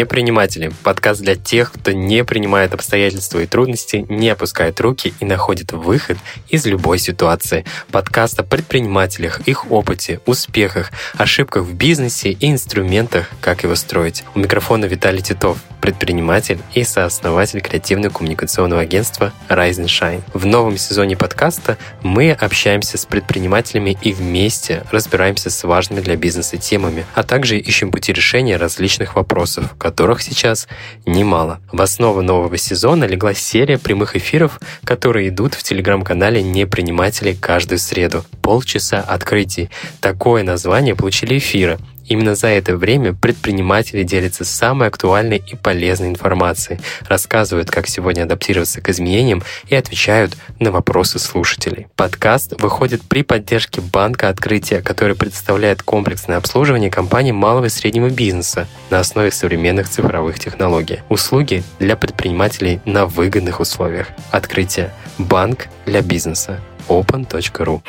Неприниматели. Подкаст для тех, кто не принимает обстоятельства и трудности, не опускает руки и находит выход из любой ситуации. Подкаст о предпринимателях, их опыте, успехах, ошибках в бизнесе и инструментах, как его строить. У микрофона Виталий Титов, предприниматель и сооснователь креативно-коммуникационного агентства Rise and Shine. В новом сезоне подкаста мы общаемся с предпринимателями и вместе разбираемся с важными для бизнеса темами, а также ищем пути решения различных вопросов, которых сейчас немало. В основу нового сезона легла серия прямых эфиров, которые идут в телеграм-канале «Неприниматели» каждую среду. Полчаса открытий. Такое название получили эфиры, Именно за это время предприниматели делятся самой актуальной и полезной информацией, рассказывают, как сегодня адаптироваться к изменениям и отвечают на вопросы слушателей. Подкаст выходит при поддержке Банка Открытия, который представляет комплексное обслуживание компаний малого и среднего бизнеса на основе современных цифровых технологий. Услуги для предпринимателей на выгодных условиях. Открытие. Банк для бизнеса. open.ru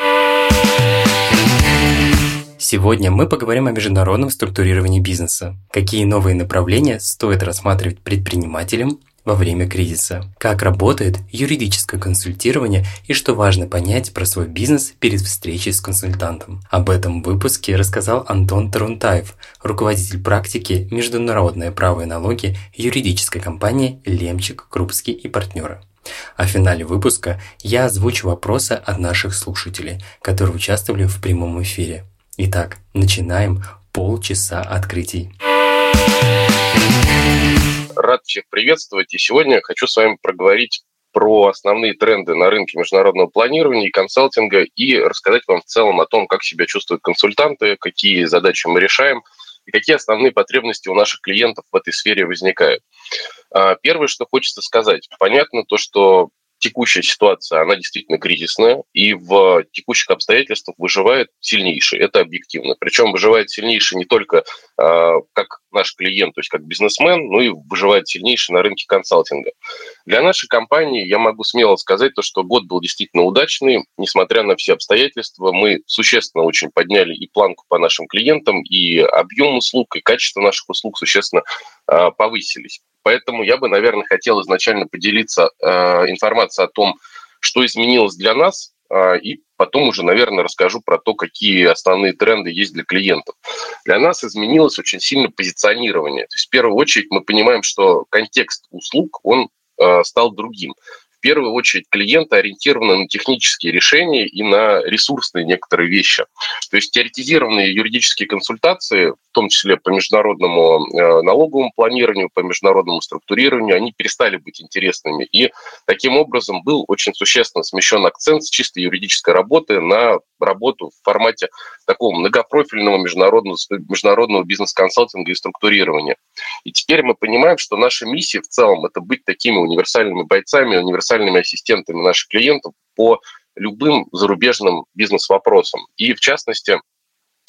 Сегодня мы поговорим о международном структурировании бизнеса. Какие новые направления стоит рассматривать предпринимателям во время кризиса? Как работает юридическое консультирование и что важно понять про свой бизнес перед встречей с консультантом? Об этом выпуске рассказал Антон Тарунтаев, руководитель практики «Международное право и налоги» юридической компании «Лемчик, Крупский и партнеры». А в финале выпуска я озвучу вопросы от наших слушателей, которые участвовали в прямом эфире. Итак, начинаем полчаса открытий. Рад всех приветствовать. И сегодня хочу с вами проговорить про основные тренды на рынке международного планирования и консалтинга и рассказать вам в целом о том, как себя чувствуют консультанты, какие задачи мы решаем и какие основные потребности у наших клиентов в этой сфере возникают. А, первое, что хочется сказать. Понятно то, что текущая ситуация, она действительно кризисная, и в текущих обстоятельствах выживает сильнейший. Это объективно. Причем выживает сильнейший не только э, как наш клиент, то есть как бизнесмен, но и выживает сильнейший на рынке консалтинга. Для нашей компании я могу смело сказать то, что год был действительно удачный, несмотря на все обстоятельства. Мы существенно очень подняли и планку по нашим клиентам, и объем услуг, и качество наших услуг существенно повысились. Поэтому я бы, наверное, хотел изначально поделиться э, информацией о том, что изменилось для нас, э, и потом уже, наверное, расскажу про то, какие основные тренды есть для клиентов. Для нас изменилось очень сильно позиционирование. То есть, в первую очередь, мы понимаем, что контекст услуг, он э, стал другим первую очередь клиенты ориентированы на технические решения и на ресурсные некоторые вещи. То есть теоретизированные юридические консультации, в том числе по международному э, налоговому планированию, по международному структурированию, они перестали быть интересными. И таким образом был очень существенно смещен акцент с чисто юридической работы на работу в формате такого многопрофильного международного, международного бизнес-консалтинга и структурирования. И теперь мы понимаем, что наша миссия в целом – это быть такими универсальными бойцами, универсальными ассистентами наших клиентов по любым зарубежным бизнес-вопросам. И в частности,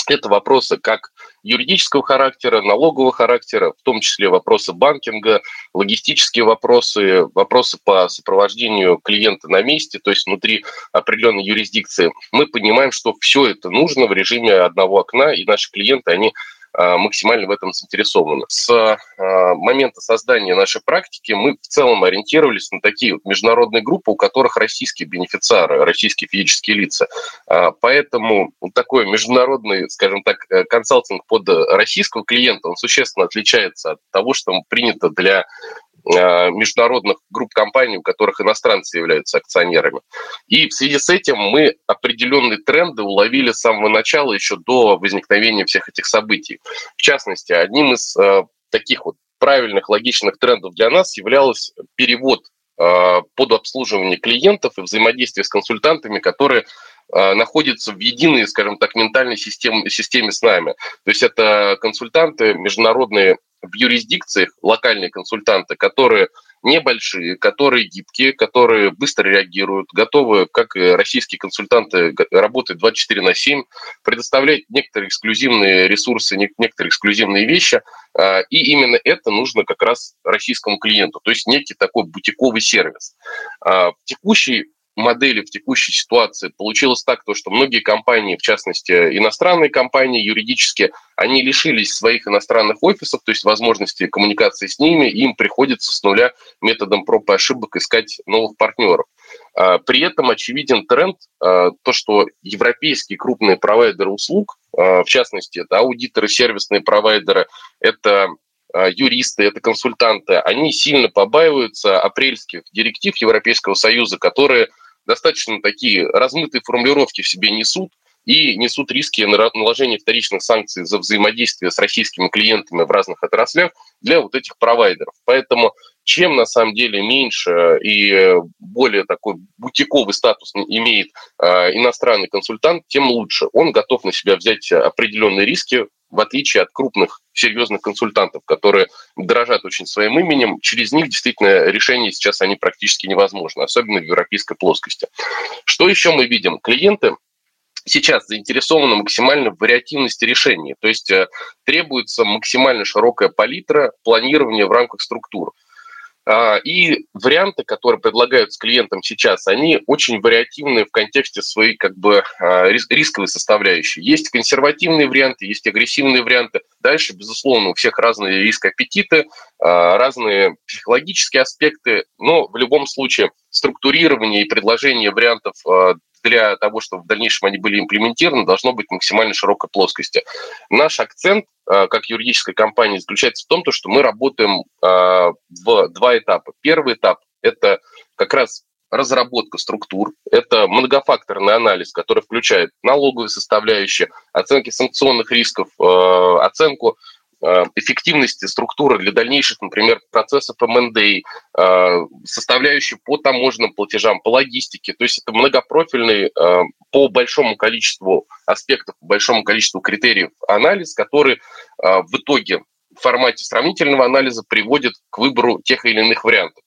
это вопросы как юридического характера, налогового характера, в том числе вопросы банкинга, логистические вопросы, вопросы по сопровождению клиента на месте, то есть внутри определенной юрисдикции. Мы понимаем, что все это нужно в режиме одного окна, и наши клиенты, они максимально в этом заинтересованы. С а, момента создания нашей практики мы в целом ориентировались на такие вот международные группы, у которых российские бенефициары, российские физические лица. А, поэтому такой международный, скажем так, э, консалтинг под российского клиента, он существенно отличается от того, что принято для Э, международных групп компаний, у которых иностранцы являются акционерами. И в связи с этим мы определенные тренды уловили с самого начала, еще до возникновения всех этих событий. В частности, одним из э, таких вот правильных, логичных трендов для нас являлся перевод э, под обслуживание клиентов и взаимодействие с консультантами, которые находятся в единой, скажем так, ментальной системе, системе с нами. То есть это консультанты, международные в юрисдикциях локальные консультанты, которые небольшие, которые гибкие, которые быстро реагируют, готовы, как российские консультанты, работать 24 на 7, предоставлять некоторые эксклюзивные ресурсы, некоторые эксклюзивные вещи. А, и именно это нужно как раз российскому клиенту, то есть некий такой бутиковый сервис. А, в текущей модели в текущей ситуации получилось так, то, что многие компании, в частности иностранные компании, юридически, они лишились своих иностранных офисов, то есть возможности коммуникации с ними, им приходится с нуля методом проб и ошибок искать новых партнеров. А, при этом очевиден тренд, а, то, что европейские крупные провайдеры услуг, а, в частности, это аудиторы, сервисные провайдеры, это юристы, это консультанты, они сильно побаиваются апрельских директив Европейского Союза, которые достаточно такие размытые формулировки в себе несут, и несут риски наложения вторичных санкций за взаимодействие с российскими клиентами в разных отраслях для вот этих провайдеров. Поэтому чем на самом деле меньше и более такой бутиковый статус имеет э, иностранный консультант, тем лучше. Он готов на себя взять определенные риски, в отличие от крупных серьезных консультантов, которые дорожат очень своим именем, через них действительно решения сейчас они практически невозможны, особенно в европейской плоскости. Что еще мы видим? Клиенты сейчас заинтересованы максимально в вариативности решений. То есть э, требуется максимально широкая палитра планирования в рамках структур. А, и варианты, которые предлагаются клиентам сейчас, они очень вариативны в контексте своей как бы а, рисковой составляющей. Есть консервативные варианты, есть агрессивные варианты. Дальше, безусловно, у всех разные риск-аппетиты, а, разные психологические аспекты, но в любом случае структурирование и предложение вариантов для того, чтобы в дальнейшем они были имплементированы, должно быть максимально широкой плоскости. Наш акцент э, как юридической компании заключается в том, что мы работаем э, в два этапа. Первый этап – это как раз разработка структур, это многофакторный анализ, который включает налоговые составляющие, оценки санкционных рисков, э, оценку эффективности структуры для дальнейших, например, процессов МНД, э, составляющие по таможенным платежам, по логистике. То есть это многопрофильный э, по большому количеству аспектов, по большому количеству критериев анализ, который в итоге в формате сравнительного анализа приводит к выбору тех или иных вариантов.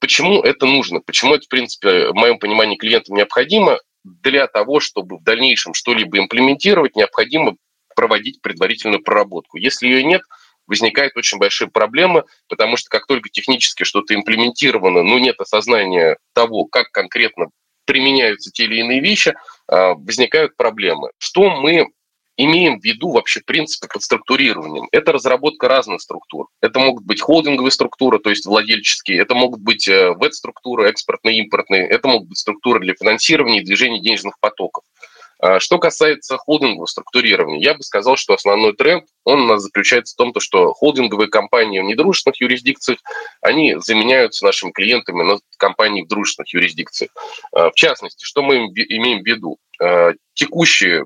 Почему это нужно? Почему это, в принципе, в моем понимании клиентам необходимо? Для того, чтобы в дальнейшем что-либо имплементировать, необходимо проводить предварительную проработку. Если ее нет, возникают очень большие проблемы, потому что как только технически что-то имплементировано, но нет осознания того, как конкретно применяются те или иные вещи, а, возникают проблемы. Что мы имеем в виду вообще принципы под структурированием? Это разработка разных структур. Это могут быть холдинговые структуры, то есть владельческие, это могут быть э, веб-структуры, экспортные, импортные, это могут быть структуры для финансирования и движения денежных потоков. А, что касается холдингового структурирования, я бы сказал, что основной тренд, он у нас заключается в том, что холдинговые компании в недружественных юрисдикциях, они заменяются нашими клиентами на компании в дружественных юрисдикциях. А, в частности, что мы имеем в виду? А, текущие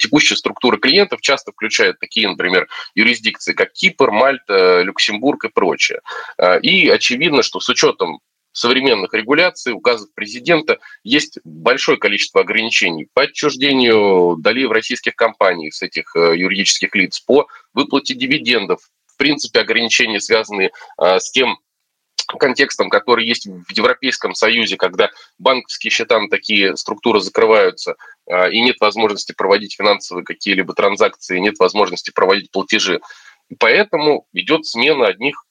текущая структура клиентов часто включает такие, например, юрисдикции, как Кипр, Мальта, Люксембург и прочее. И очевидно, что с учетом современных регуляций, указов президента есть большое количество ограничений по отчуждению долей в российских компаниях с этих э, юридических лиц, по выплате дивидендов. В принципе, ограничения, связанные э, с тем, контекстом, который есть в Европейском Союзе, когда банковские счета на такие структуры закрываются, э, и нет возможности проводить финансовые какие-либо транзакции, нет возможности проводить платежи. Поэтому идет смена одних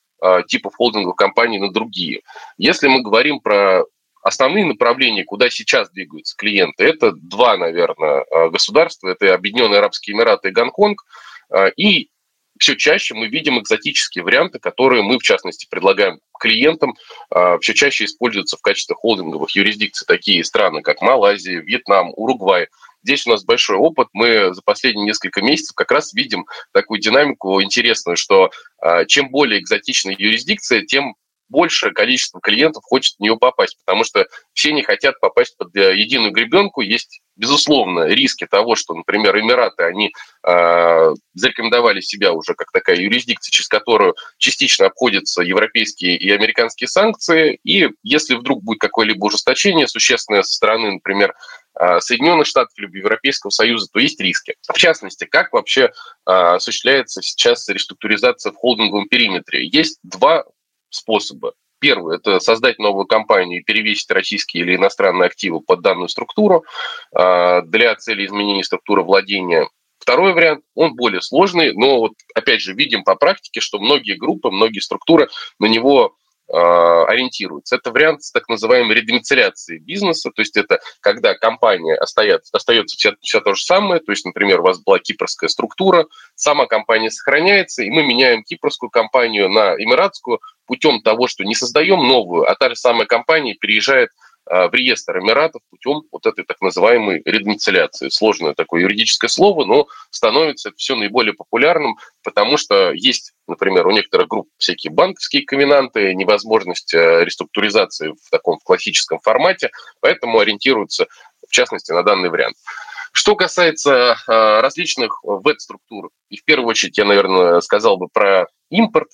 типов холдинговых компаний на другие. Если мы говорим про основные направления, куда сейчас двигаются клиенты, это два, наверное, а, государства. Это Объединенные Арабские Эмираты и Гонконг. А, и все чаще мы видим экзотические варианты, которые мы, в частности, предлагаем клиентам. Все чаще используются в качестве холдинговых юрисдикций такие страны, как Малайзия, Вьетнам, Уругвай. Здесь у нас большой опыт. Мы за последние несколько месяцев как раз видим такую динамику интересную, что а, чем более экзотичная юрисдикция, тем большее количество клиентов хочет в нее попасть, потому что все не хотят попасть под э, единую гребенку. Есть, безусловно, риски того, что, например, Эмираты, они э, зарекомендовали себя уже как такая юрисдикция, через которую частично обходятся европейские и американские санкции, и если вдруг будет какое-либо ужесточение существенное со стороны, например, а, Соединенных Штатов либо Европейского Союза, то есть риски. В частности, как вообще а, осуществляется сейчас реструктуризация в холдинговом периметре? Есть два способа. Первый – это создать новую компанию и перевесить российские или иностранные активы под данную структуру а, для цели изменения структуры владения. Второй вариант, он более сложный, но вот опять же видим по практике, что многие группы, многие структуры на него ориентируется. Это вариант с так называемой редомицеляцией бизнеса, то есть это когда компания остается, остается вся, вся то же самое, то есть, например, у вас была кипрская структура, сама компания сохраняется, и мы меняем кипрскую компанию на эмиратскую путем того, что не создаем новую, а та же самая компания переезжает в реестр Эмиратов путем вот этой так называемой редомицеляции. Сложное такое юридическое слово, но становится все наиболее популярным, потому что есть, например, у некоторых групп всякие банковские ковенанты, невозможность э, реструктуризации в таком классическом формате, поэтому ориентируются, в частности, на данный вариант. Что касается э, различных веб-структур, и в первую очередь я, наверное, сказал бы про импорт,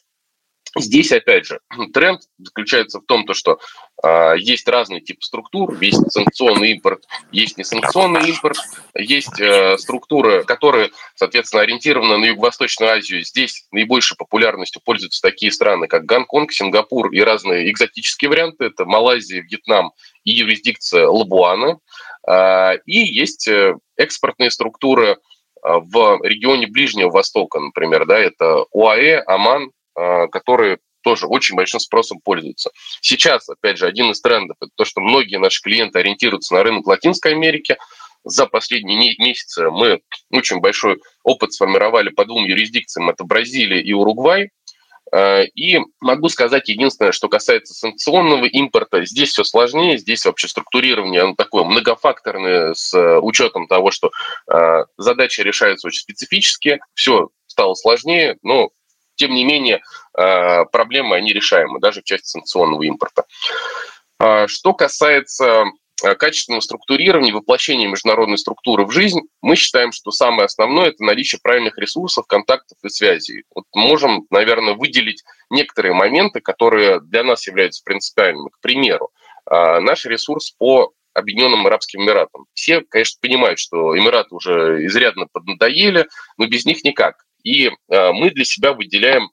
Здесь, опять же, тренд заключается в том, то, что э, есть разные типы структур, есть санкционный импорт, есть несанкционный импорт, есть э, структуры, которые, соответственно, ориентированы на Юго-Восточную Азию. Здесь наибольшей популярностью пользуются такие страны, как Гонконг, Сингапур и разные экзотические варианты. Это Малайзия, Вьетнам и юрисдикция Лабуана. Э, и есть э, экспортные структуры в регионе Ближнего Востока, например, да, это УАЭ, Оман, а, которые тоже очень большим спросом пользуются. Сейчас, опять же, один из трендов – это то, что многие наши клиенты ориентируются на рынок Латинской Америки. За последние месяцы мы очень большой опыт сформировали по двум юрисдикциям – это Бразилия и Уругвай. А, и могу сказать единственное, что касается санкционного импорта, здесь все сложнее, здесь вообще структурирование оно такое многофакторное с учетом того, что а, задачи решаются очень специфически, все стало сложнее, но тем не менее, э, проблемы, они решаемы, даже в части санкционного импорта. А, что касается э, качественного структурирования, воплощения международной структуры в жизнь, мы считаем, что самое основное – это наличие правильных ресурсов, контактов и связей. Вот можем, наверное, выделить некоторые моменты, которые для нас являются принципиальными. К примеру, а, наш ресурс по Объединенным Арабским Эмиратам. Все, конечно, понимают, что Эмираты уже изрядно поднадоели, но без них никак. И э, мы для себя выделяем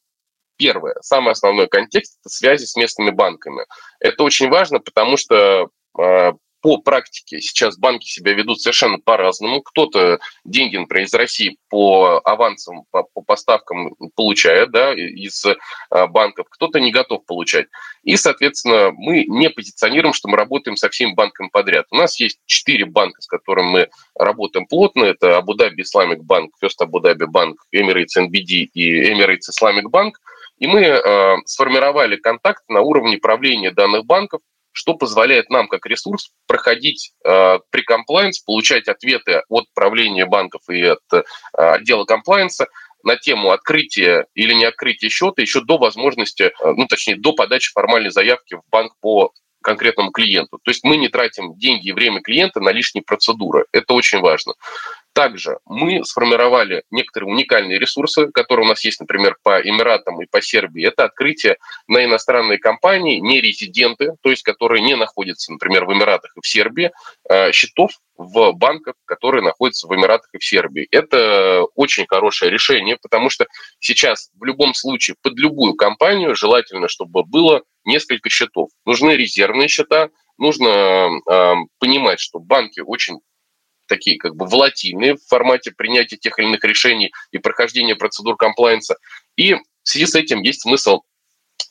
первое, самый основной контекст – это связи с местными банками. Это очень важно, потому что э, по практике сейчас банки себя ведут совершенно по-разному. Кто-то деньги, например, из России по авансам, по, по поставкам получает да, из а, банков, кто-то не готов получать. И, соответственно, мы не позиционируем, что мы работаем со всеми банками подряд. У нас есть четыре банка, с которыми мы работаем плотно. Это Абу-Даби Исламик Банк, First Абу-Даби Банк, Emirates NBD и Emirates Islamic Bank. И мы э, сформировали контакт на уровне правления данных банков, что позволяет нам как ресурс проходить э, при комплайенс, получать ответы от правления банков и от э, отдела комплайенса на тему открытия или не открытия счета еще до возможности, э, ну точнее до подачи формальной заявки в банк по конкретному клиенту. То есть мы не тратим деньги и время клиента на лишние процедуры. Это очень важно. Также мы сформировали некоторые уникальные ресурсы, которые у нас есть, например, по Эмиратам и по Сербии. Это открытие на иностранные компании, не резиденты, то есть которые не находятся, например, в Эмиратах и в Сербии, а, счетов в банках, которые находятся в Эмиратах и в Сербии. Это очень хорошее решение, потому что сейчас в любом случае под любую компанию желательно, чтобы было несколько счетов. Нужны резервные счета, нужно э, понимать, что банки очень такие как бы волатильные в формате принятия тех или иных решений и прохождения процедур комплайенса. И в связи с этим есть смысл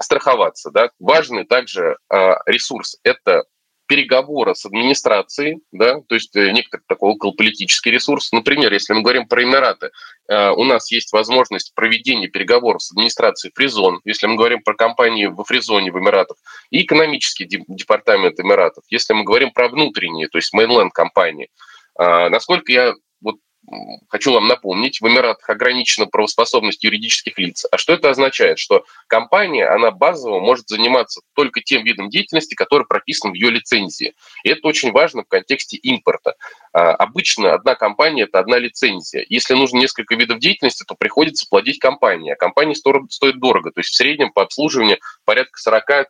страховаться. Да? Важный также э, ресурс – это переговоры с администрацией, да, то есть э, некоторый такой околополитический ресурс. Например, если мы говорим про Эмираты, э, у нас есть возможность проведения переговоров с администрацией Фризон, если мы говорим про компании во Фризоне в Эмиратах, и экономический департамент Эмиратов, если мы говорим про внутренние, то есть mainland компании, а, насколько я хочу вам напомнить, в Эмиратах ограничена правоспособность юридических лиц. А что это означает? Что компания, она базово может заниматься только тем видом деятельности, который прописан в ее лицензии. И это очень важно в контексте импорта. А, обычно одна компания – это одна лицензия. Если нужно несколько видов деятельности, то приходится платить компании. А компания стоит дорого. То есть в среднем по обслуживанию порядка 40-50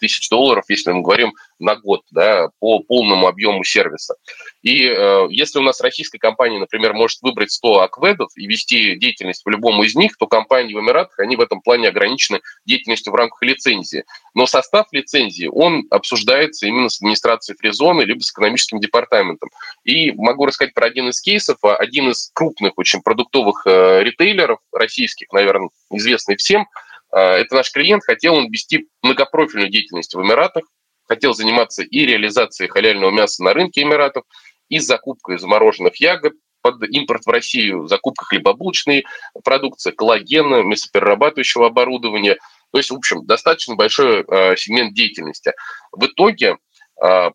тысяч долларов, если мы говорим на год, да, по полному объему сервиса. И э, если у нас российская компания, например, может выбрать 100 акведов и вести деятельность в любом из них, то компании в Эмиратах, они в этом плане ограничены деятельностью в рамках лицензии. Но состав лицензии, он обсуждается именно с администрацией фризоны, либо с экономическим департаментом. И могу рассказать про один из кейсов. Один из крупных очень продуктовых э, ритейлеров российских, наверное, известный всем, это наш клиент, хотел он вести многопрофильную деятельность в Эмиратах, хотел заниматься и реализацией халяльного мяса на рынке Эмиратов, и закупкой замороженных ягод, под импорт в Россию, закупка хлебобулочной продукции, коллагена, мясоперерабатывающего оборудования. То есть, в общем, достаточно большой э, сегмент деятельности. В итоге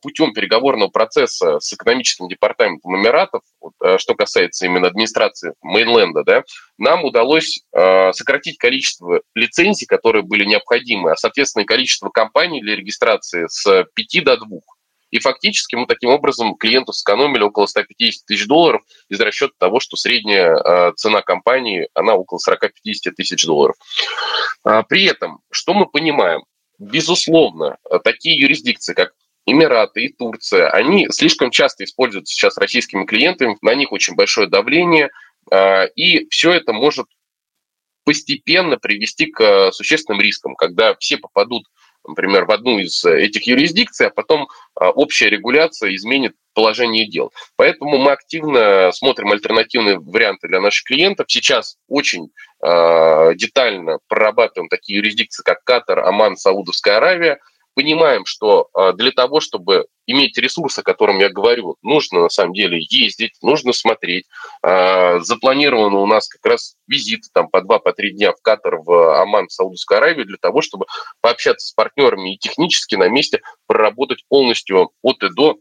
путем переговорного процесса с экономическим департаментом Эмиратов, э, что касается именно администрации Мейнленда, да, нам удалось э, сократить количество лицензий, которые были необходимы, а, соответственно, количество компаний для регистрации с 5 до 2. И фактически мы таким образом клиенту сэкономили около 150 тысяч долларов из расчета того, что средняя э, цена компании, она около 40-50 тысяч долларов. А, при этом, что мы понимаем? Безусловно, такие юрисдикции, как Эмираты и Турция, они слишком часто используются сейчас российскими клиентами, на них очень большое давление, а, и все это может постепенно привести к существенным рискам, когда все попадут например, в одну из э, этих юрисдикций, а потом а, общая регуляция изменит положение дел. Поэтому мы активно смотрим альтернативные варианты для наших клиентов. Сейчас очень э, детально прорабатываем такие юрисдикции, как Катар, Оман, Саудовская Аравия – понимаем, что а, для того, чтобы иметь ресурсы, о котором я говорю, нужно на самом деле ездить, нужно смотреть. А, запланировано у нас как раз визиты там по два, по три дня в Катар, в Оман, в Саудовскую Аравию для того, чтобы пообщаться с партнерами и технически на месте проработать полностью от и до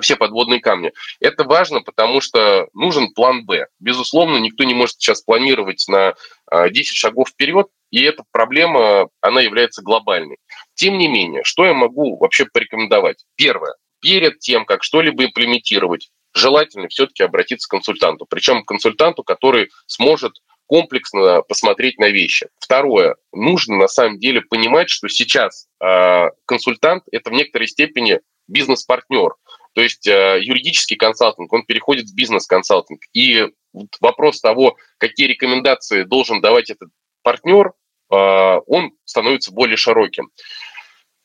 все подводные камни. Это важно, потому что нужен план «Б». Безусловно, никто не может сейчас планировать на 10 шагов вперед, и эта проблема, она является глобальной. Тем не менее, что я могу вообще порекомендовать? Первое. Перед тем, как что-либо имплементировать, желательно все-таки обратиться к консультанту. Причем к консультанту, который сможет комплексно посмотреть на вещи. Второе. Нужно на самом деле понимать, что сейчас э, консультант – это в некоторой степени бизнес-партнер. То есть э, юридический консалтинг, он переходит в бизнес-консалтинг. И вопрос того, какие рекомендации должен давать этот партнер, он становится более широким.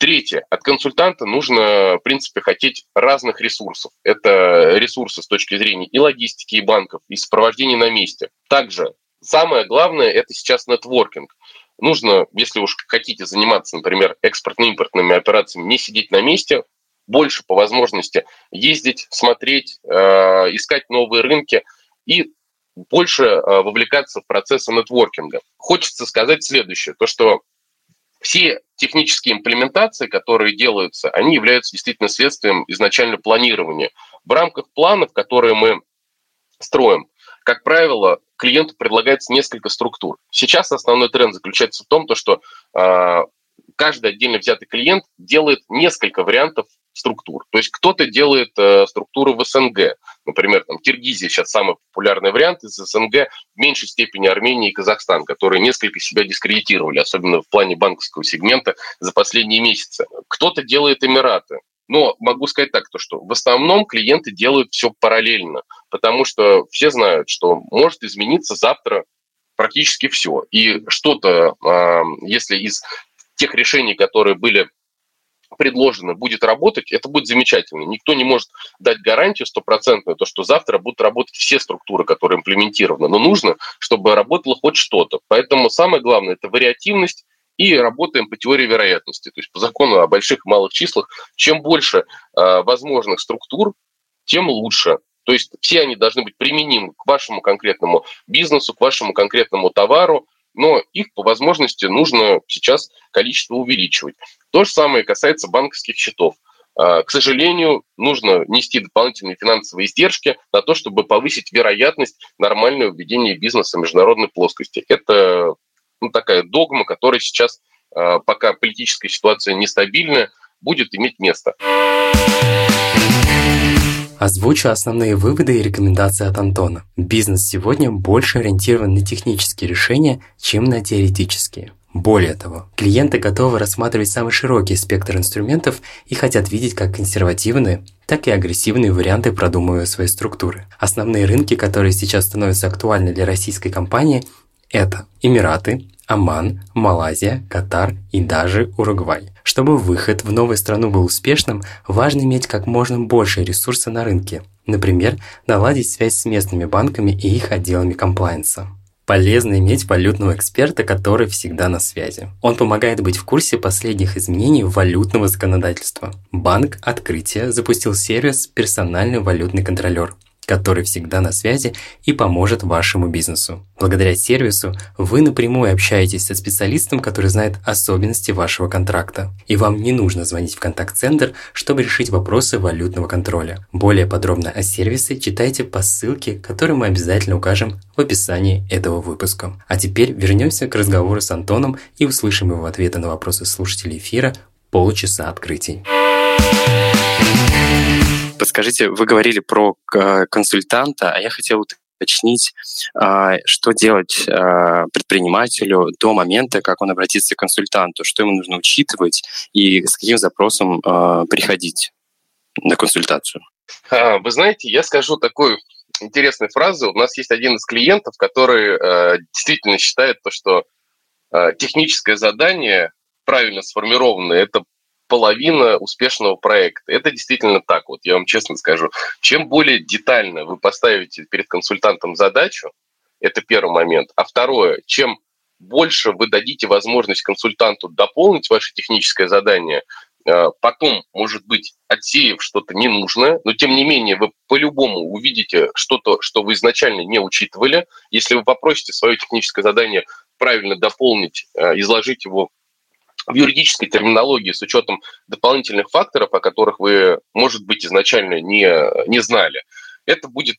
Третье. От консультанта нужно, в принципе, хотеть разных ресурсов. Это ресурсы с точки зрения и логистики, и банков, и сопровождения на месте. Также самое главное – это сейчас нетворкинг. Нужно, если уж хотите заниматься, например, экспортно-импортными операциями, не сидеть на месте, больше по возможности ездить, смотреть, э, искать новые рынки и больше э, вовлекаться в процессы нетворкинга. Хочется сказать следующее, то что все технические имплементации, которые делаются, они являются действительно следствием изначально планирования. В рамках планов, которые мы строим, как правило, клиенту предлагается несколько структур. Сейчас основной тренд заключается в том, то, что э, каждый отдельно взятый клиент делает несколько вариантов структур. То есть кто-то делает э, структуру в СНГ. Например, там, Киргизия сейчас самый популярный вариант из СНГ, в меньшей степени Армения и Казахстан, которые несколько себя дискредитировали, особенно в плане банковского сегмента за последние месяцы. Кто-то делает Эмираты. Но могу сказать так, то, что в основном клиенты делают все параллельно, потому что все знают, что может измениться завтра практически все. И что-то, если из тех решений, которые были предложено, будет работать, это будет замечательно. Никто не может дать гарантию стопроцентную, то, что завтра будут работать все структуры, которые имплементированы. Но нужно, чтобы работало хоть что-то. Поэтому самое главное – это вариативность, и работаем по теории вероятности, то есть по закону о больших и малых числах. Чем больше э, возможных структур, тем лучше. То есть все они должны быть применимы к вашему конкретному бизнесу, к вашему конкретному товару, но их по возможности нужно сейчас количество увеличивать. То же самое касается банковских счетов. А, к сожалению, нужно нести дополнительные финансовые издержки на то, чтобы повысить вероятность нормального ведения бизнеса в международной плоскости. Это ну, такая догма, которая сейчас, а, пока политическая ситуация нестабильная, будет иметь место. Озвучу основные выводы и рекомендации от Антона. Бизнес сегодня больше ориентирован на технические решения, чем на теоретические. Более того, клиенты готовы рассматривать самый широкий спектр инструментов и хотят видеть как консервативные, так и агрессивные варианты продумывая свои структуры. Основные рынки, которые сейчас становятся актуальны для российской компании, это Эмираты, Оман, Малайзия, Катар и даже Уругвай. Чтобы выход в новую страну был успешным, важно иметь как можно больше ресурсов на рынке. Например, наладить связь с местными банками и их отделами комплайенса. Полезно иметь валютного эксперта, который всегда на связи. Он помогает быть в курсе последних изменений валютного законодательства. Банк Открытие запустил сервис «Персональный валютный контролер», который всегда на связи и поможет вашему бизнесу. Благодаря сервису вы напрямую общаетесь со специалистом, который знает особенности вашего контракта. И вам не нужно звонить в контакт-центр, чтобы решить вопросы валютного контроля. Более подробно о сервисе читайте по ссылке, которую мы обязательно укажем в описании этого выпуска. А теперь вернемся к разговору с Антоном и услышим его ответы на вопросы слушателей эфира «Полчаса открытий». Подскажите, вы говорили про э, консультанта, а я хотел уточнить, а, что делать а, предпринимателю до момента, как он обратится к консультанту, что ему нужно учитывать и с каким запросом а, приходить на консультацию. Вы знаете, я скажу такую интересную фразу. У нас есть один из клиентов, который действительно считает то, что техническое задание правильно сформированное – это половина успешного проекта. Это действительно так, вот я вам честно скажу. Чем более детально вы поставите перед консультантом задачу, это первый момент. А второе, чем больше вы дадите возможность консультанту дополнить ваше техническое задание, э, потом, может быть, отсеяв что-то ненужное, но тем не менее вы по-любому увидите что-то, что вы изначально не учитывали. Если вы попросите свое техническое задание правильно дополнить, э, изложить его в юридической терминологии с учетом дополнительных факторов, о которых вы, может быть, изначально не, не знали, это будет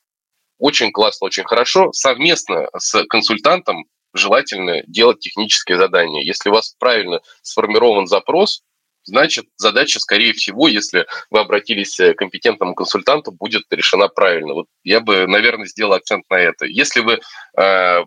очень классно, очень хорошо. Совместно с консультантом желательно делать технические задания. Если у вас правильно сформирован запрос, значит, задача, скорее всего, если вы обратились к компетентному консультанту, будет решена правильно. Вот я бы, наверное, сделал акцент на это. Если вы э,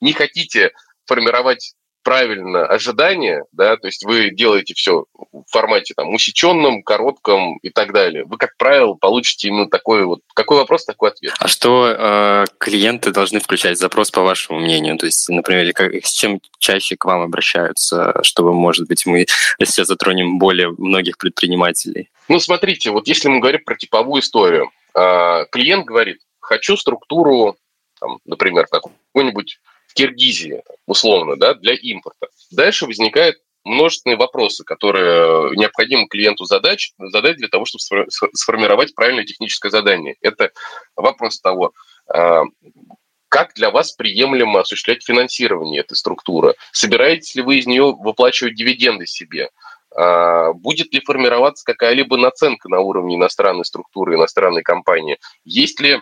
не хотите формировать правильно ожидания, да, то есть вы делаете все в формате там усеченном, коротком и так далее. Вы, как правило, получите именно такой вот, какой вопрос, такой ответ. А что э, клиенты должны включать запрос, по вашему мнению? То есть, например, как, с чем чаще к вам обращаются, чтобы, может быть, мы сейчас затронем более многих предпринимателей? Ну, смотрите, вот если мы говорим про типовую историю, э, клиент говорит, хочу структуру, там, например, какую-нибудь Киргизии, условно, да, для импорта. Дальше возникают множественные вопросы, которые необходимо клиенту задач, задать для того, чтобы сформировать правильное техническое задание. Это вопрос того, а, как для вас приемлемо осуществлять финансирование этой структуры? Собираетесь ли вы из нее выплачивать дивиденды себе? А, будет ли формироваться какая-либо наценка на уровне иностранной структуры, иностранной компании? Есть ли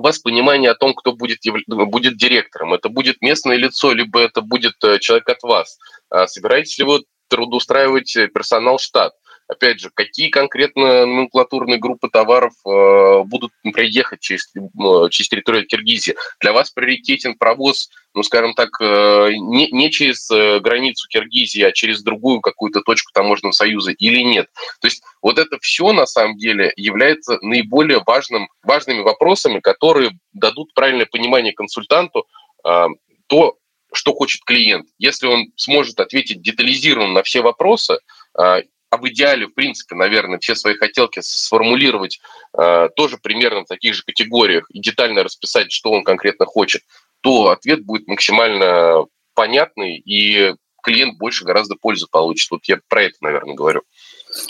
у вас понимание о том, кто будет, будет директором. Это будет местное лицо, либо это будет э, человек от вас. А собираетесь ли вы трудоустраивать э, персонал штат? Опять же, какие конкретно номенклатурные группы товаров э, будут, например, ехать через, э, через территорию Киргизии? Для вас приоритетен провоз, ну, скажем так, э, не, не через э, границу Киргизии, а через другую какую-то точку таможенного союза или нет? То есть вот это все, на самом деле, является наиболее важным, важными вопросами, которые дадут правильное понимание консультанту, э, то, что хочет клиент. Если он сможет ответить детализированно на все вопросы, э, а в идеале, в принципе, наверное, все свои хотелки сформулировать э, тоже примерно в таких же категориях и детально расписать, что он конкретно хочет, то ответ будет максимально понятный, и клиент больше гораздо пользы получит. Вот я про это, наверное, говорю.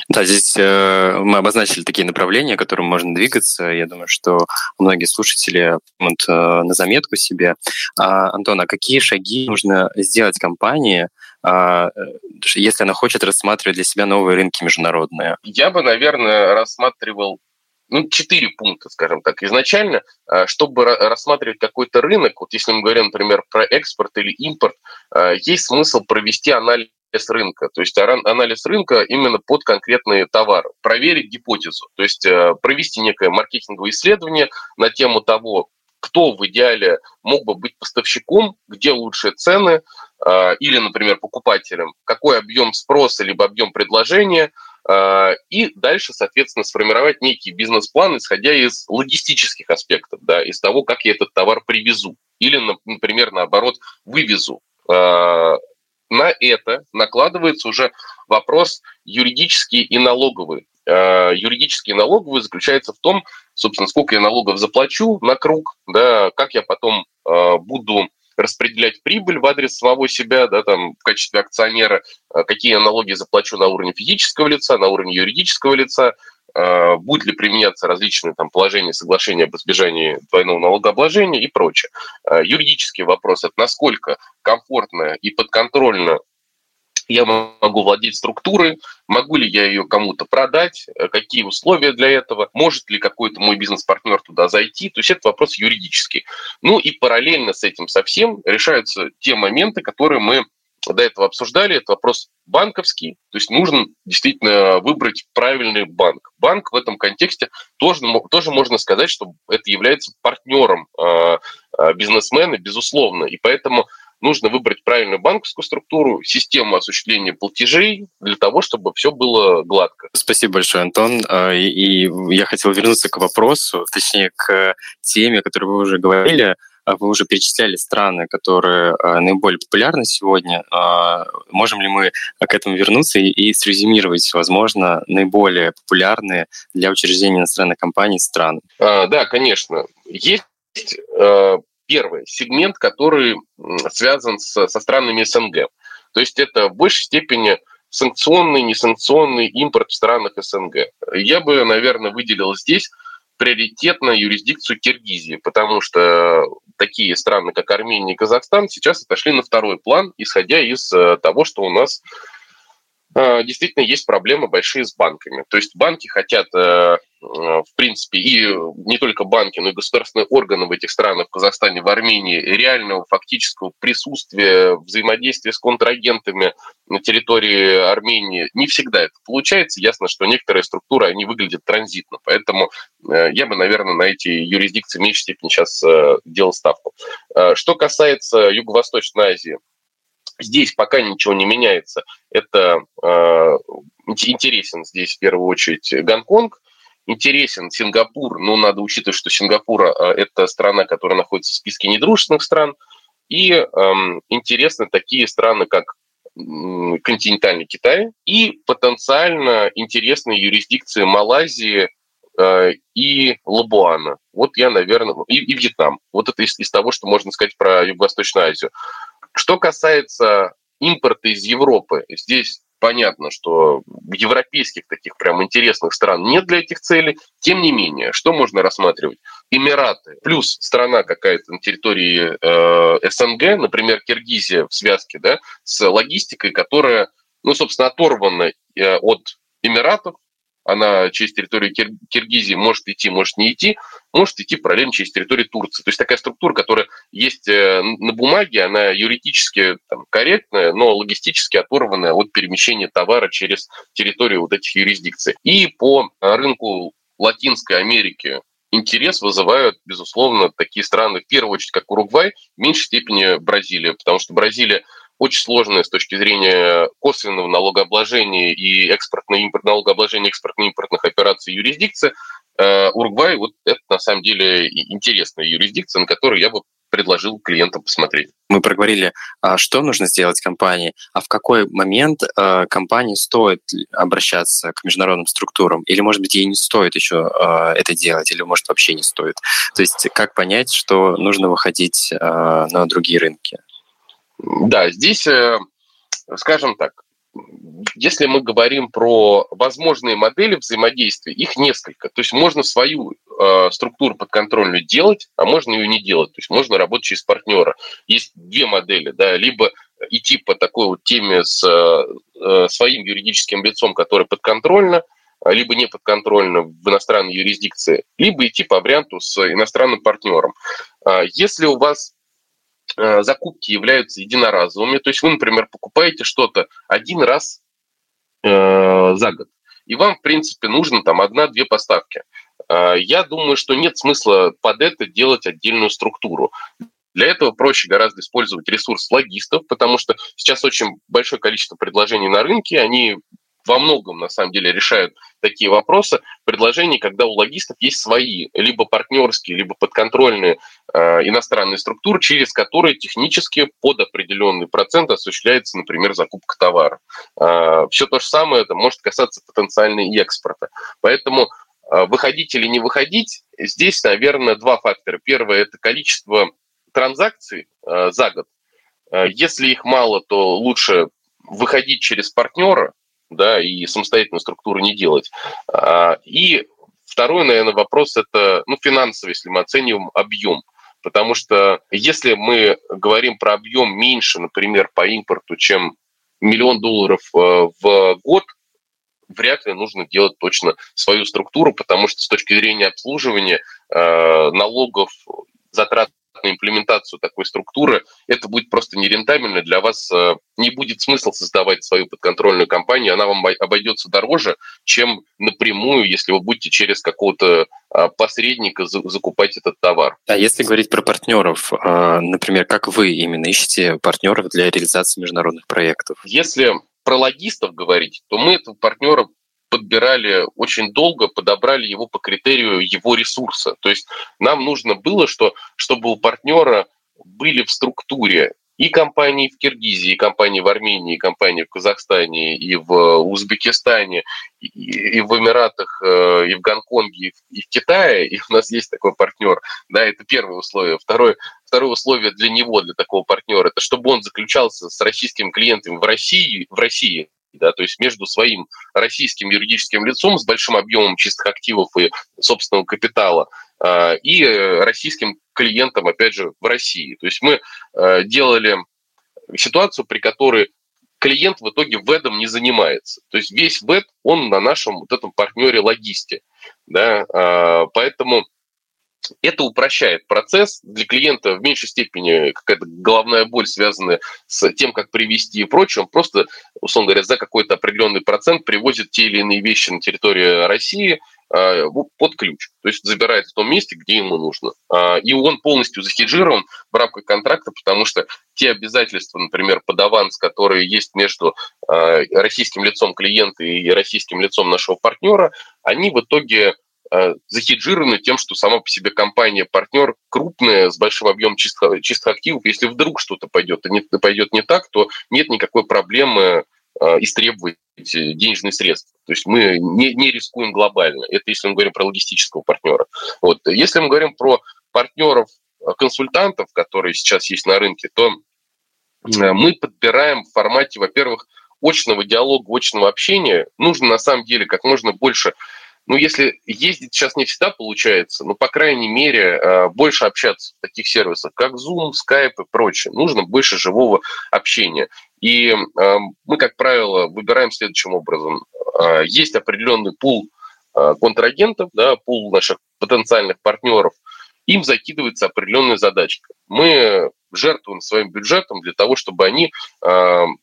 Да, здесь э, мы обозначили такие направления, которым можно двигаться. Я думаю, что многие слушатели могут э, на заметку себе. А, Антон, а какие шаги нужно сделать компании, а, э, если она хочет рассматривать для себя новые рынки международные? Я бы, наверное, рассматривал ну, четыре пункта, скажем так. Изначально, а, чтобы рассматривать какой-то рынок, вот если мы говорим, например, про экспорт или импорт, а, есть смысл провести анализ рынка, то есть анализ рынка именно под конкретные товары, проверить гипотезу, то есть провести некое маркетинговое исследование на тему того, кто в идеале мог бы быть поставщиком, где лучшие цены, э, или, например, покупателем, какой объем спроса либо объем предложения, э, и дальше, соответственно, сформировать некий бизнес-план, исходя из логистических аспектов, да, из того, как я этот товар привезу, или, например, наоборот, вывезу. Э, на это накладывается уже вопрос юридический и налоговый. Юридический и налоговый заключается в том, собственно, сколько я налогов заплачу на круг, да, как я потом э, буду распределять прибыль в адрес самого себя, да, там, в качестве акционера, какие налоги заплачу на уровне физического лица, на уровне юридического лица, будет ли применяться различные там, положения соглашения об избежании двойного налогообложения и прочее. Юридический вопрос – это насколько комфортно и подконтрольно я могу владеть структурой, могу ли я ее кому-то продать, э, какие условия для этого, может ли какой-то мой бизнес-партнер туда зайти. То есть это вопрос юридический. Ну и параллельно с этим совсем решаются те моменты, которые мы до этого обсуждали. Это вопрос банковский, то есть нужно действительно выбрать правильный банк. Банк в этом контексте тоже, тоже можно сказать, что это является партнером э, э, бизнесмена, безусловно. И поэтому нужно выбрать правильную банковскую структуру, систему осуществления платежей для того, чтобы все было гладко. Спасибо большое, Антон. А, и я хотел вернуться к вопросу, точнее, к теме, о которой вы уже говорили. А, вы уже перечисляли страны, которые а, наиболее популярны сегодня. Можем ли мы к этому вернуться и срезюмировать, возможно, наиболее популярные для учреждения иностранных компаний страны? Да, конечно. Есть Первый сегмент, который связан со странами СНГ. То есть это в большей степени санкционный, несанкционный импорт в странах СНГ. Я бы, наверное, выделил здесь приоритетно юрисдикцию Киргизии, потому что такие страны, как Армения и Казахстан, сейчас отошли на второй план, исходя из э, того, что у нас действительно есть проблемы большие с банками. То есть банки хотят э, Э, в принципе, и не только банки, но и государственные органы в этих странах, в Казахстане, в Армении, реального фактического присутствия, взаимодействия с контрагентами на территории Армении, не всегда это получается. Ясно, что некоторые структуры, они выглядят транзитно. Поэтому э, я бы, наверное, на эти юрисдикции в меньшей степени сейчас э, делал ставку. Что касается Юго-Восточной Азии, Здесь пока ничего не меняется. Это э, интересен здесь в первую очередь Гонконг, интересен Сингапур, но надо учитывать, что Сингапур э, – это страна, которая находится в списке недружественных стран, и эм, интересны такие страны, как континентальный Китай и потенциально интересные юрисдикции Малайзии э, и Лабуана. Вот я, наверное, и, и Вьетнам. Вот это из, из того, что можно сказать про Юго-Восточную Азию. Что касается импорта из Европы, здесь понятно, что европейских таких прям интересных стран нет для этих целей. Тем не менее, что можно рассматривать? Эмираты плюс страна какая-то на территории э, СНГ, например, Киргизия в связке да, с логистикой, которая, ну, собственно, оторвана э, от Эмиратов, она через территорию Кир- Киргизии может идти, может не идти, может идти параллельно через территорию Турции. То есть такая структура, которая есть э, на бумаге, она юридически там, корректная, но логистически оторванная от перемещения товара через территорию вот этих юрисдикций. И по рынку Латинской Америки интерес вызывают, безусловно, такие страны, в первую очередь, как Уругвай, в меньшей степени Бразилия, потому что Бразилия очень сложная с точки зрения косвенного налогообложения и экспортно налогообложения экспортно-импортных операций юрисдикция. Э, Уругвай, вот это на самом деле интересная юрисдикция, на которую я бы предложил клиентам посмотреть. Мы проговорили, а, что нужно сделать компании, а в какой момент э, компании стоит обращаться к международным структурам, или, может быть, ей не стоит еще э, это делать, или, может, вообще не стоит. То есть как понять, что нужно выходить на другие рынки? Да, здесь, э, скажем так, если мы говорим про возможные модели взаимодействия, их несколько. То есть можно свою э, структуру подконтрольную делать, а можно ее не делать. То есть можно работать через партнера. Есть две модели, да, либо идти по такой вот теме с э, своим юридическим лицом, которое подконтрольно, либо не подконтрольно в иностранной юрисдикции, либо идти по варианту с иностранным партнером. А если у вас Э, закупки являются единоразовыми. То есть вы, например, покупаете что-то один раз э, за год, и вам, в принципе, нужно там одна-две поставки. Э, я думаю, что нет смысла под это делать отдельную структуру. Для этого проще гораздо использовать ресурс логистов, потому что сейчас очень большое количество предложений на рынке, они во многом, на самом деле, решают такие вопросы. Предложения, когда у логистов есть свои, либо партнерские, либо подконтрольные э, иностранные структуры, через которые технически под определенный процент осуществляется, например, закупка товара. Э, все то же самое это может касаться потенциально и экспорта. Поэтому э, выходить или не выходить, здесь, наверное, два фактора. Первое – это количество транзакций за год. Если их мало, то лучше выходить через партнера, да, и самостоятельную структуру не делать. И второй, наверное, вопрос это, ну, финансовый, если мы оцениваем объем. Потому что если мы говорим про объем меньше, например, по импорту, чем миллион долларов в год – вряд ли нужно делать точно свою структуру, потому что с точки зрения обслуживания э, налогов, затрат на имплементацию такой структуры, это будет просто нерентабельно. Для вас э, не будет смысла создавать свою подконтрольную компанию, она вам обойдется дороже, чем напрямую, если вы будете через какого-то э, посредника закупать этот товар. А если говорить про партнеров, э, например, как вы именно ищете партнеров для реализации международных проектов? Если про логистов говорить, то мы этого партнера подбирали очень долго, подобрали его по критерию его ресурса. То есть нам нужно было, что, чтобы у партнера были в структуре и компании в Киргизии, и компании в Армении, и компании в Казахстане, и в Узбекистане, и, в Эмиратах, э, и в Гонконге, и в Китае, и у нас есть такой партнер. Да, это первое условие. Второе, второе условие для него, для такого партнера, это чтобы он заключался с российским клиентом в России, в России да, то есть между своим российским юридическим лицом с большим объемом чистых активов и собственного капитала а, и российским клиентом, опять же, в России. То есть мы а, делали ситуацию, при которой клиент в итоге ведом не занимается. То есть весь вед, он на нашем вот этом партнере логисте. Да? А, поэтому это упрощает процесс. Для клиента в меньшей степени какая-то головная боль, связанная с тем, как привести и прочее. Он просто, условно говоря, за какой-то определенный процент привозит те или иные вещи на территорию России а, под ключ. То есть забирает в том месте, где ему нужно. А, и он полностью захеджирован в рамках контракта, потому что те обязательства, например, под аванс, которые есть между а, российским лицом клиента и российским лицом нашего партнера, они в итоге захеджированы тем, что сама по себе компания-партнер крупная, с большим объемом чистых, чистых активов. Если вдруг что-то пойдет, не, пойдет не так, то нет никакой проблемы э, истребовать денежные средства. То есть мы не, не рискуем глобально. Это если мы говорим про логистического партнера. Вот. Если мы говорим про партнеров-консультантов, э, которые сейчас есть на рынке, то мы подбираем в формате, во-первых, очного диалога, очного общения. Нужно на самом деле как можно больше ну, если ездить сейчас не всегда получается, но, по крайней мере, э, больше общаться в таких сервисах, как Zoom, Skype и прочее. Нужно больше живого общения. И э, мы, как правило, выбираем следующим образом. Э, есть определенный пул контрагентов, да, пул наших потенциальных партнеров, им закидывается определенная задачка. Мы жертвуем своим бюджетом для того, чтобы они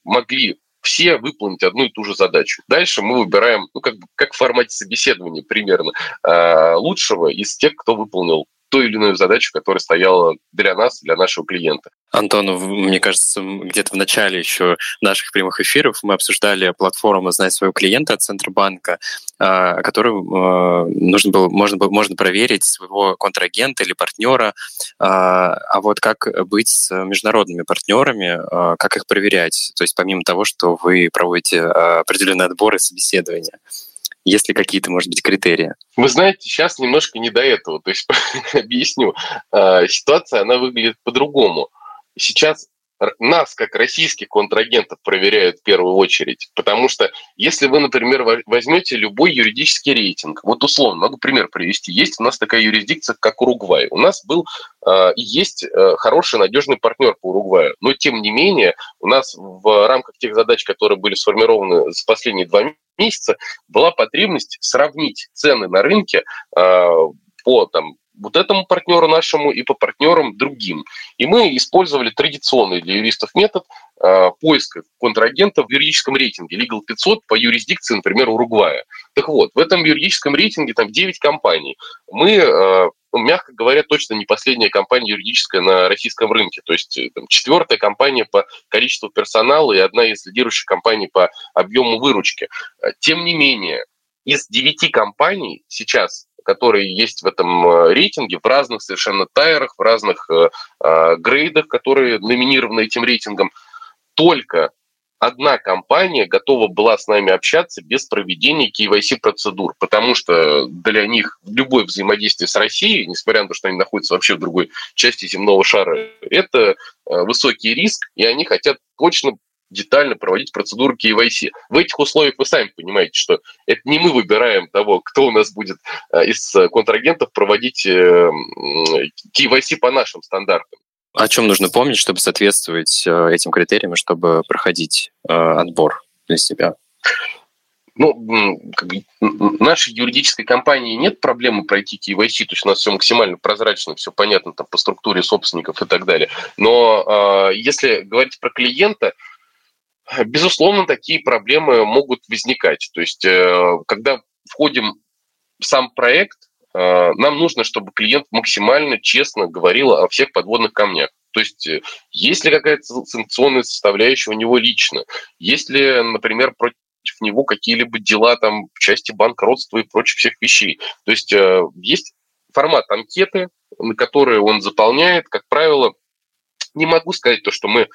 могли все выполнить одну и ту же задачу. Дальше мы выбираем, ну, как, как в формате собеседования примерно, э, лучшего из тех, кто выполнил ту или иную задачу, которая стояла для нас, для нашего клиента. Антон, мне кажется, где-то в начале еще наших прямых эфиров мы обсуждали платформу «Знать своего клиента» от Центробанка, а, которую а, нужно было, можно, было, можно проверить своего контрагента или партнера. А, а вот как быть с международными партнерами, как их проверять? То есть помимо того, что вы проводите определенные отборы собеседования. Есть ли какие-то, может быть, критерии? Вы знаете, сейчас немножко не до этого. То есть, объясню. Ситуация, она выглядит по-другому. Сейчас нас, как российских контрагентов, проверяют в первую очередь. Потому что если вы, например, возьмете любой юридический рейтинг, вот условно, могу пример привести, есть у нас такая юрисдикция, как Уругвай. У нас был э, и есть э, хороший, надежный партнер по Уругваю. Но, тем не менее, у нас в рамках тех задач, которые были сформированы за последние два месяца, была потребность сравнить цены на рынке э, по там, вот этому партнеру нашему и по партнерам другим. И мы использовали традиционный для юристов метод э, поиска контрагентов в юридическом рейтинге Legal 500 по юрисдикции, например, Уругвая. Так вот, в этом юридическом рейтинге там 9 компаний. Мы, э, ну, мягко говоря, точно не последняя компания юридическая на российском рынке. То есть э, там, четвертая компания по количеству персонала и одна из лидирующих компаний по объему выручки. Тем не менее, из девяти компаний сейчас которые есть в этом э, рейтинге, в разных совершенно тайрах, в разных э, э, грейдах, которые номинированы этим рейтингом, только одна компания готова была с нами общаться без проведения KYC-процедур, потому что для них любое взаимодействие с Россией, несмотря на то, что они находятся вообще в другой части земного шара, это э, высокий риск, и они хотят точно детально проводить процедуру KYC. В этих условиях вы сами понимаете, что это не мы выбираем того, кто у нас будет э, из контрагентов проводить KYC по нашим стандартам. О чем нужно помнить, чтобы соответствовать э, этим критериям, чтобы проходить э, отбор для себя? Ну, как бы, нашей юридической компании нет проблемы пройти KYC, то есть у нас все максимально прозрачно, все понятно там по структуре собственников и так далее. Но э, если говорить про клиента, безусловно, такие проблемы могут возникать. То есть, э, когда входим в сам проект, Э, нам нужно, чтобы клиент максимально честно говорил о всех подводных камнях. То есть, э, есть ли какая-то санкционная составляющая у него лично, есть ли, например, против него какие-либо дела там в части банкротства и прочих всех вещей. То есть, есть формат анкеты, на которые он заполняет, как правило, не могу сказать то, что мы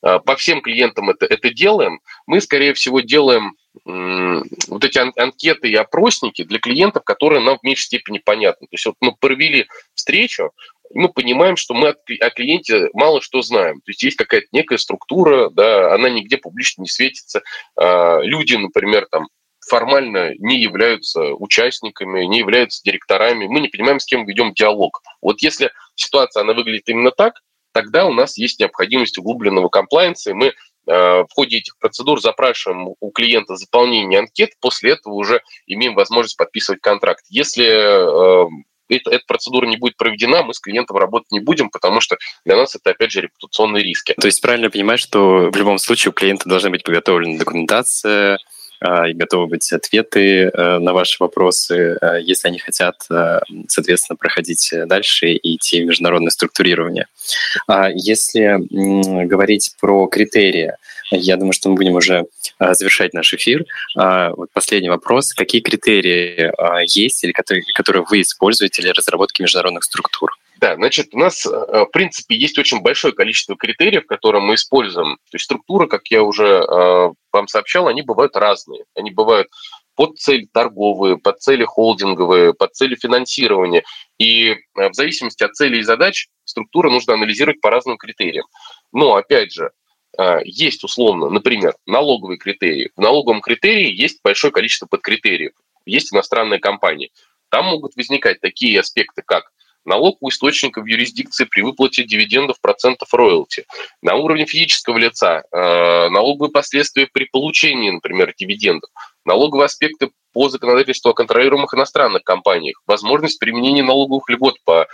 по всем клиентам это, это делаем. Мы, скорее всего, делаем вот эти анкеты и опросники для клиентов, которые нам в меньшей степени понятны. То есть вот мы провели встречу, и мы понимаем, что мы о клиенте мало что знаем. То есть есть какая-то некая структура, да, она нигде публично не светится. А, люди, например, там формально не являются участниками, не являются директорами. Мы не понимаем, с кем ведем диалог. Вот если ситуация, она выглядит именно так, тогда у нас есть необходимость углубленного комплайенса, и мы Э, в ходе этих процедур запрашиваем у клиента заполнение анкет, после этого уже имеем возможность подписывать контракт. Если э, эта, эта процедура не будет проведена, мы с клиентом работать не будем, потому что для нас это, опять же, репутационные риски. То есть правильно понимать, что в любом случае у клиента должна быть подготовлена документация, и готовы быть ответы э, на ваши вопросы, э, если они хотят, э, соответственно, проходить дальше и идти в международное структурирование. А если говорить про критерии, я думаю, что мы будем уже завершать наш эфир. А, вот последний вопрос. Какие критерии есть или которые, которые вы используете для разработки международных структур? Да, значит, у нас, в принципе, есть очень большое количество критериев, которые мы используем. То есть структуры, как я уже вам сообщал, они бывают разные. Они бывают под цели торговые, под цели холдинговые, под цели финансирования. И э, в зависимости от целей и задач структуру нужно анализировать по разным критериям. Но, опять же, э, есть условно, например, налоговые критерии. В налоговом критерии есть большое количество подкритериев. Есть иностранные компании. Там могут возникать такие аспекты, как налог у источников юрисдикции при выплате дивидендов процентов роялти. На уровне физического лица э, налоговые последствия при получении, например, дивидендов. Налоговые аспекты по законодательству о контролируемых иностранных компаниях. Возможность применения налоговых льгот по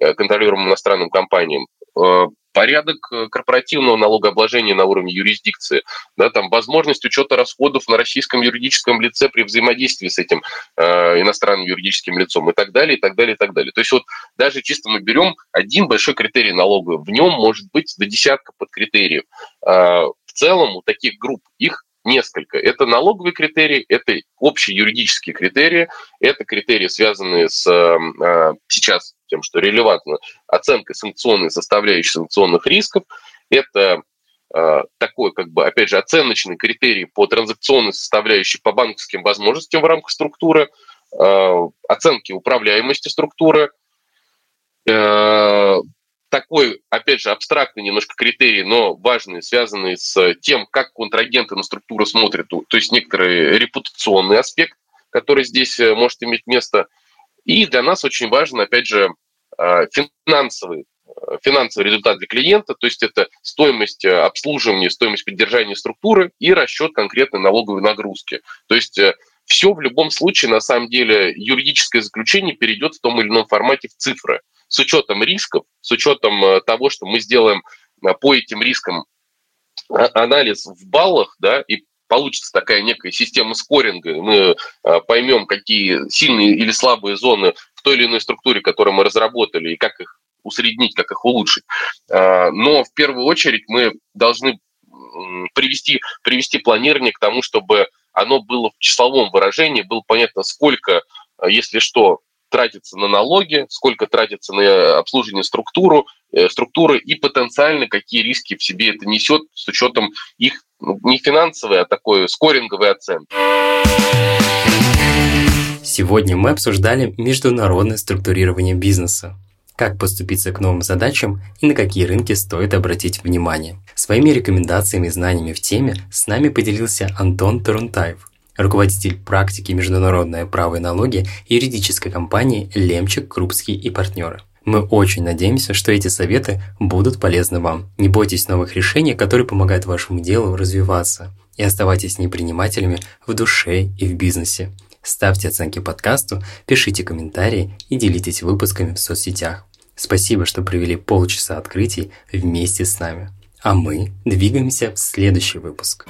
контролируемым иностранным компаниям. Э, порядок э, корпоративного налогообложения на уровне юрисдикции, да, там возможность учета расходов на российском юридическом лице при взаимодействии с этим э, иностранным юридическим лицом и так далее, и так далее, и так далее. То есть вот даже чисто мы берем один большой критерий налоговый, в нем может быть до десятка подкритериев. Э, в целом у таких групп их несколько. Это налоговые критерии, это общие юридические критерии, это критерии, связанные с э, сейчас тем, что релевантно, оценкой санкционной составляющей санкционных рисков. Это э, такой, как бы, опять же, оценочный критерий по транзакционной составляющей по банковским возможностям в рамках структуры, э, оценки управляемости структуры, такой, опять же, абстрактный немножко критерий, но важный, связанный с тем, как контрагенты на структуру смотрят, то есть некоторый репутационный аспект, который здесь э, может иметь место. И для нас очень важен, опять же, э, финансовый, э, финансовый результат для клиента, то есть это стоимость обслуживания, стоимость поддержания структуры и расчет конкретной налоговой нагрузки. То есть все в любом случае, на самом деле, юридическое заключение перейдет в том или ином формате в цифры с учетом рисков, с учетом э, того, что мы сделаем э, по этим рискам а, анализ в баллах, да, и получится такая некая система скоринга, мы э, поймем, какие сильные или слабые зоны в той или иной структуре, которую мы разработали, и как их усреднить, как их улучшить. Но в первую очередь мы должны привести, привести планирование к тому, чтобы оно было в числовом выражении, было понятно, сколько, если что, тратится на налоги, сколько тратится на обслуживание структуру, э, структуры и потенциально какие риски в себе это несет с учетом их ну, не финансовой, а такой скоринговой оценки. Сегодня мы обсуждали международное структурирование бизнеса как поступиться к новым задачам и на какие рынки стоит обратить внимание. Своими рекомендациями и знаниями в теме с нами поделился Антон Тарунтаев, руководитель практики международное право и налоги юридической компании Лемчик, Крупский и партнеры. Мы очень надеемся, что эти советы будут полезны вам. Не бойтесь новых решений, которые помогают вашему делу развиваться. И оставайтесь непринимателями в душе и в бизнесе. Ставьте оценки подкасту, пишите комментарии и делитесь выпусками в соцсетях. Спасибо, что провели полчаса открытий вместе с нами. А мы двигаемся в следующий выпуск.